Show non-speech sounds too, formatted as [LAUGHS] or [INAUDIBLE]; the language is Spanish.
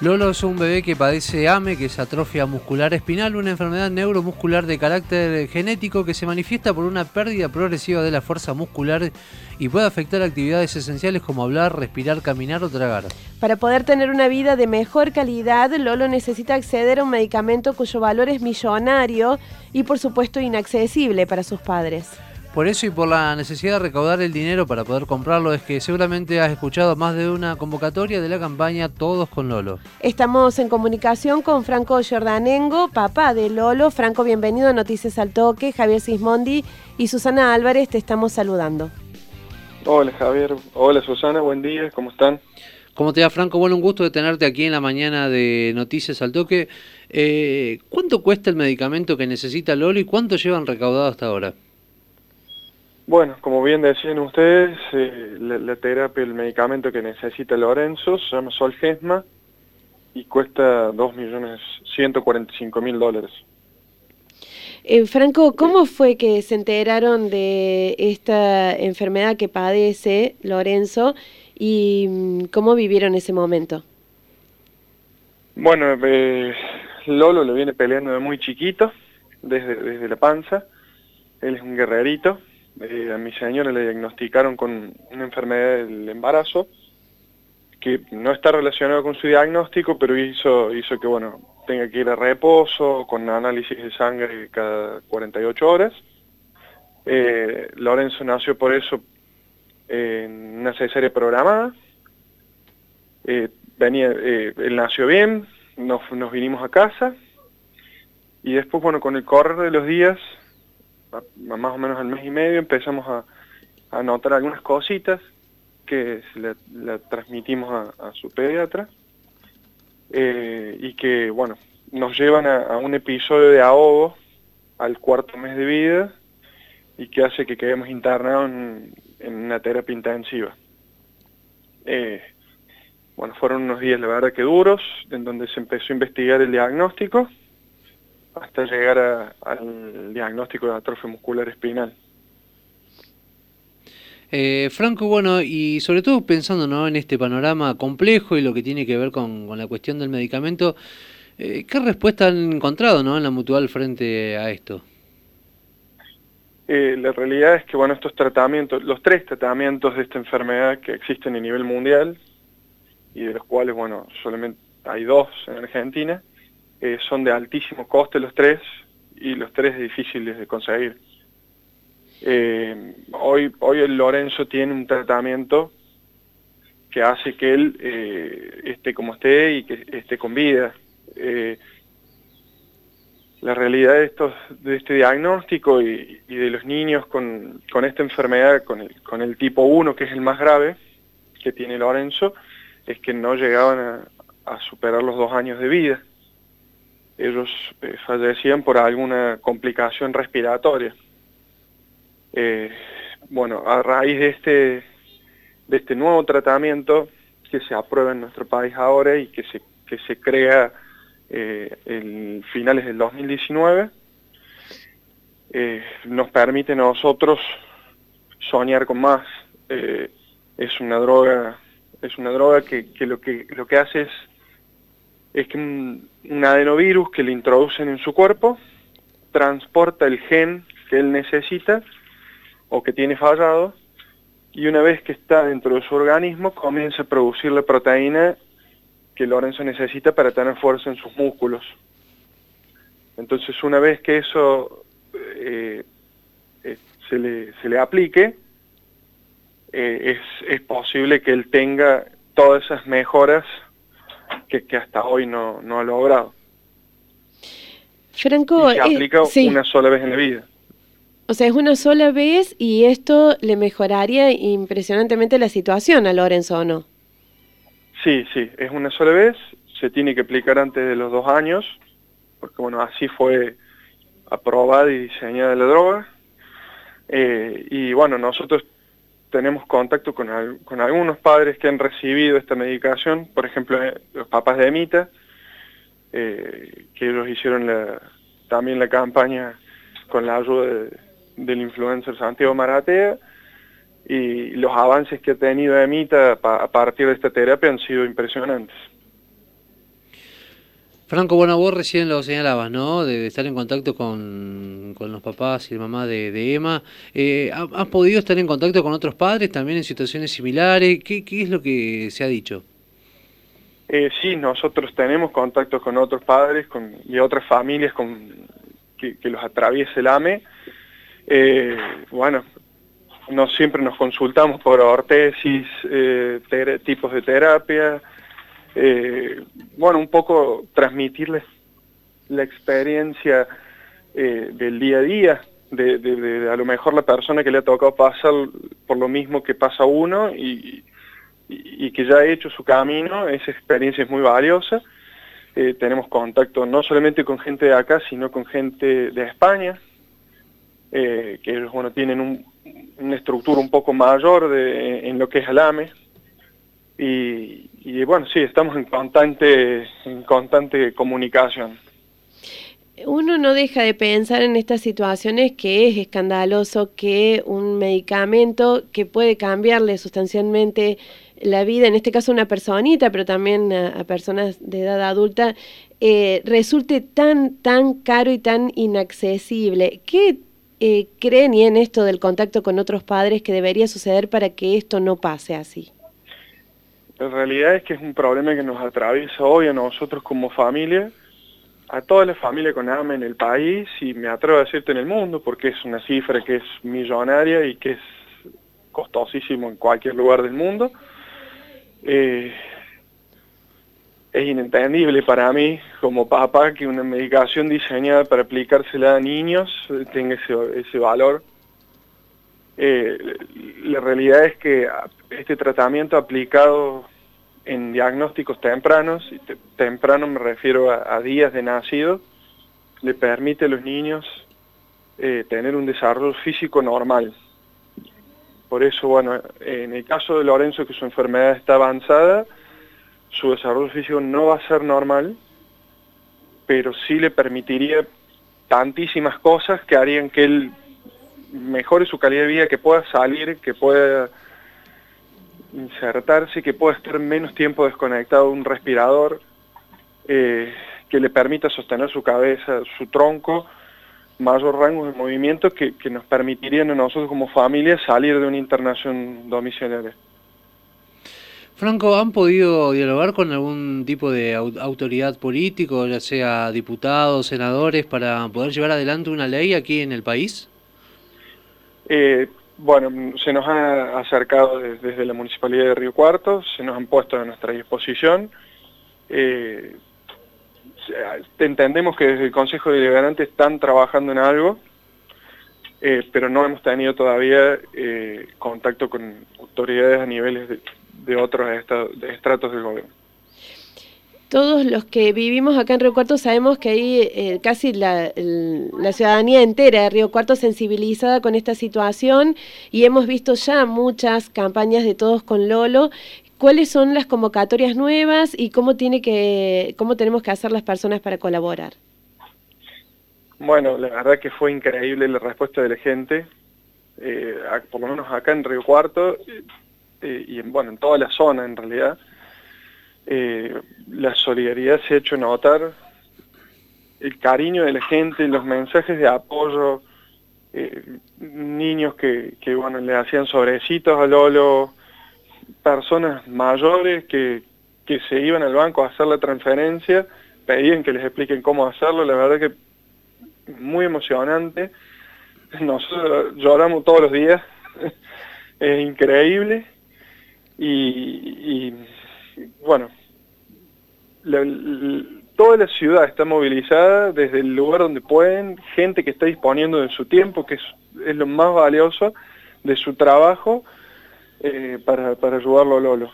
Lolo es un bebé que padece AME, que es atrofia muscular espinal, una enfermedad neuromuscular de carácter genético que se manifiesta por una pérdida progresiva de la fuerza muscular y puede afectar actividades esenciales como hablar, respirar, caminar o tragar. Para poder tener una vida de mejor calidad, Lolo necesita acceder a un medicamento cuyo valor es millonario y por supuesto inaccesible para sus padres. Por eso y por la necesidad de recaudar el dinero para poder comprarlo es que seguramente has escuchado más de una convocatoria de la campaña Todos con Lolo. Estamos en comunicación con Franco Giordanengo, papá de Lolo. Franco, bienvenido a Noticias al Toque. Javier Sismondi y Susana Álvarez te estamos saludando. Hola Javier, hola Susana, buen día, ¿cómo están? ¿Cómo te va Franco? Bueno, un gusto de tenerte aquí en la mañana de Noticias al Toque. Eh, ¿Cuánto cuesta el medicamento que necesita Lolo y cuánto llevan recaudado hasta ahora? Bueno, como bien decían ustedes, eh, la, terapia, el medicamento que necesita Lorenzo se llama Solgesma y cuesta 2.145.000 dólares. Eh, Franco, ¿cómo fue que se enteraron de esta enfermedad que padece Lorenzo y mm, cómo vivieron ese momento? Bueno, eh, Lolo lo viene peleando de muy chiquito, desde, desde la panza. Él es un guerrerito, eh, a mi señora le diagnosticaron con una enfermedad del embarazo que no está relacionado con su diagnóstico, pero hizo, hizo que bueno, tenga que ir a reposo con análisis de sangre cada 48 horas. Eh, Lorenzo nació por eso en una cesárea programada. Eh, venía, él nació bien, nos, nos vinimos a casa y después, bueno, con el correr de los días más o menos al mes y medio empezamos a, a notar algunas cositas que le, transmitimos a, su pediatra eh, y que, bueno, nos llevan a, un episodio de ahogo al cuarto mes de vida y que hace que quedemos internados en, una terapia intensiva. Eh, bueno, fueron unos días, la verdad, que duros, en donde se empezó a investigar el diagnóstico hasta llegar al diagnóstico de atrofia muscular espinal. Eh, Franco, bueno, y sobre todo pensando ¿no? en este panorama complejo y lo que tiene que ver con, la cuestión del medicamento, eh, ¿qué respuesta han encontrado ¿no? en la mutual frente a esto? Eh, la realidad es que bueno, estos tratamientos, los tres tratamientos de esta enfermedad que existen a nivel mundial, y de los cuales, bueno, solamente hay dos en Argentina, eh, son de altísimo coste los tres y los tres difíciles de conseguir. Eh, hoy, hoy el Lorenzo tiene un tratamiento que hace que él eh, esté como esté y que esté con vida. la realidad de, estos, de este diagnóstico y, de los niños con, con, esta enfermedad, con el, con el tipo 1, que es el más grave que tiene Lorenzo, es que no llegaban a superar los dos años de vida ellos eh, fallecían por alguna complicación respiratoria. Eh, bueno, a raíz de este, de este nuevo tratamiento que se aprueba en nuestro país ahora y que se, que se crea eh, en finales del 2019, nos permite a nosotros soñar con más. es una droga, es una droga que, que, lo que lo que hace es es que un, adenovirus que le introducen en su cuerpo transporta el gen que él necesita o que tiene fallado y una vez que está dentro de su organismo comienza a producir la proteína que Lorenzo necesita para tener fuerza en sus músculos. Entonces una vez que eso eh, eh, se, le, se, le, aplique, eh, es, es posible que él tenga todas esas mejoras que, hasta hoy no, ha logrado. Franco, y se eh, aplica una sola vez en la vida. O sea, es una sola vez y esto le mejoraría impresionantemente la situación a Lorenzo, ¿o no? Sí, sí, es una sola vez, se tiene que aplicar antes de los dos años, porque bueno, así fue aprobada y diseñada la droga. Eh, y bueno, nosotros tenemos contacto con, algunos padres que han recibido esta medicación, por ejemplo, eh, los papás de Emita, eh, que ellos hicieron también la campaña con la ayuda del influencer Santiago Maratea, y los avances que ha tenido Emita a partir de esta terapia han sido impresionantes. Franco, bueno, vos recién lo señalabas, ¿no? De, estar en contacto con, los papás y la mamá de, Emma. Eh, ¿Has podido estar en contacto con otros padres también en situaciones similares? ¿Qué, es lo que se ha dicho? Eh, sí, nosotros tenemos contacto con otros padres con, y otras familias con, que, los atraviesa el AME. Eh, bueno, no siempre nos consultamos por ortesis, eh, tipos de terapia, eh, bueno, un poco transmitirles la experiencia eh, del día a día, de, a lo mejor la persona que le ha tocado pasar por lo mismo que pasa uno y, que ya ha hecho su camino, esa experiencia es muy valiosa. Eh, tenemos contacto no solamente con gente de acá, sino con gente de España, que bueno, tienen una estructura un poco mayor de, en lo que es el AME, y, bueno, sí, estamos en constante, en constante comunicación. Uno no deja de pensar en estas situaciones que es escandaloso que un medicamento que puede cambiarle sustancialmente la vida, en este caso a una personita, pero también a, personas de edad adulta, eh, resulte tan, tan caro y tan inaccesible. ¿Qué eh, creen y en esto del contacto con otros padres que debería suceder para que esto no pase así? La realidad es que es un problema que nos atraviesa hoy a nosotros como familia, a toda la familia con AME en el país y me atrevo a decirte en el mundo porque es una cifra que es millonaria y que es costosísimo en cualquier lugar del mundo. Eh, es inentendible para mí como papá que una medicación diseñada para aplicársela a niños tenga ese, valor. Eh, la realidad es que este tratamiento aplicado en diagnósticos tempranos, y temprano me refiero a, días de nacido, le permite a los niños eh, tener un desarrollo físico normal. Por eso, bueno, en el caso de Lorenzo, que su enfermedad está avanzada, su desarrollo físico no va a ser normal, pero sí le permitiría tantísimas cosas que harían que él mejore su calidad de vida, que pueda salir, que pueda insertarse, que pueda estar menos tiempo desconectado de un respirador, eh, que le permita sostener su cabeza, su tronco, mayor rango de movimiento que, nos permitirían a nosotros como familia salir de una internación domiciliaria. Franco, ¿han podido dialogar con algún tipo de autoridad político, ya sea diputados, senadores, para poder llevar adelante una ley aquí en el país? Eh, bueno, se nos ha acercado desde, la Municipalidad de Río Cuarto, se nos han puesto a nuestra disposición. Eh, entendemos que desde el Consejo Deliberante están trabajando en algo, eh, pero no hemos tenido todavía contacto con autoridades a niveles de, de otros estratos del gobierno todos los que vivimos acá en Río Cuarto sabemos que hay eh, casi la, ciudadanía entera de Río Cuarto sensibilizada con esta situación y hemos visto ya muchas campañas de Todos con Lolo. ¿Cuáles son las convocatorias nuevas y cómo, tiene que, cómo tenemos que hacer las personas para colaborar? Bueno, la verdad que fue increíble la respuesta de la gente, eh, por lo menos acá en Río Cuarto eh, y en, bueno, en toda la zona en realidad eh, la solidaridad se ha hecho notar, el cariño de la gente, los mensajes de apoyo, eh, niños que, bueno, le hacían sobrecitos a Lolo, personas mayores que, que se iban al banco a hacer la transferencia, pedían que les expliquen cómo hacerlo, la verdad que muy emocionante. Nosotros lloramos todos los días, [LAUGHS] es increíble. y bueno, toda la ciudad está movilizada desde el lugar donde pueden, gente que está disponiendo de su tiempo, que es, lo más valioso, de su trabajo, eh, para, para ayudarlo a Lolo.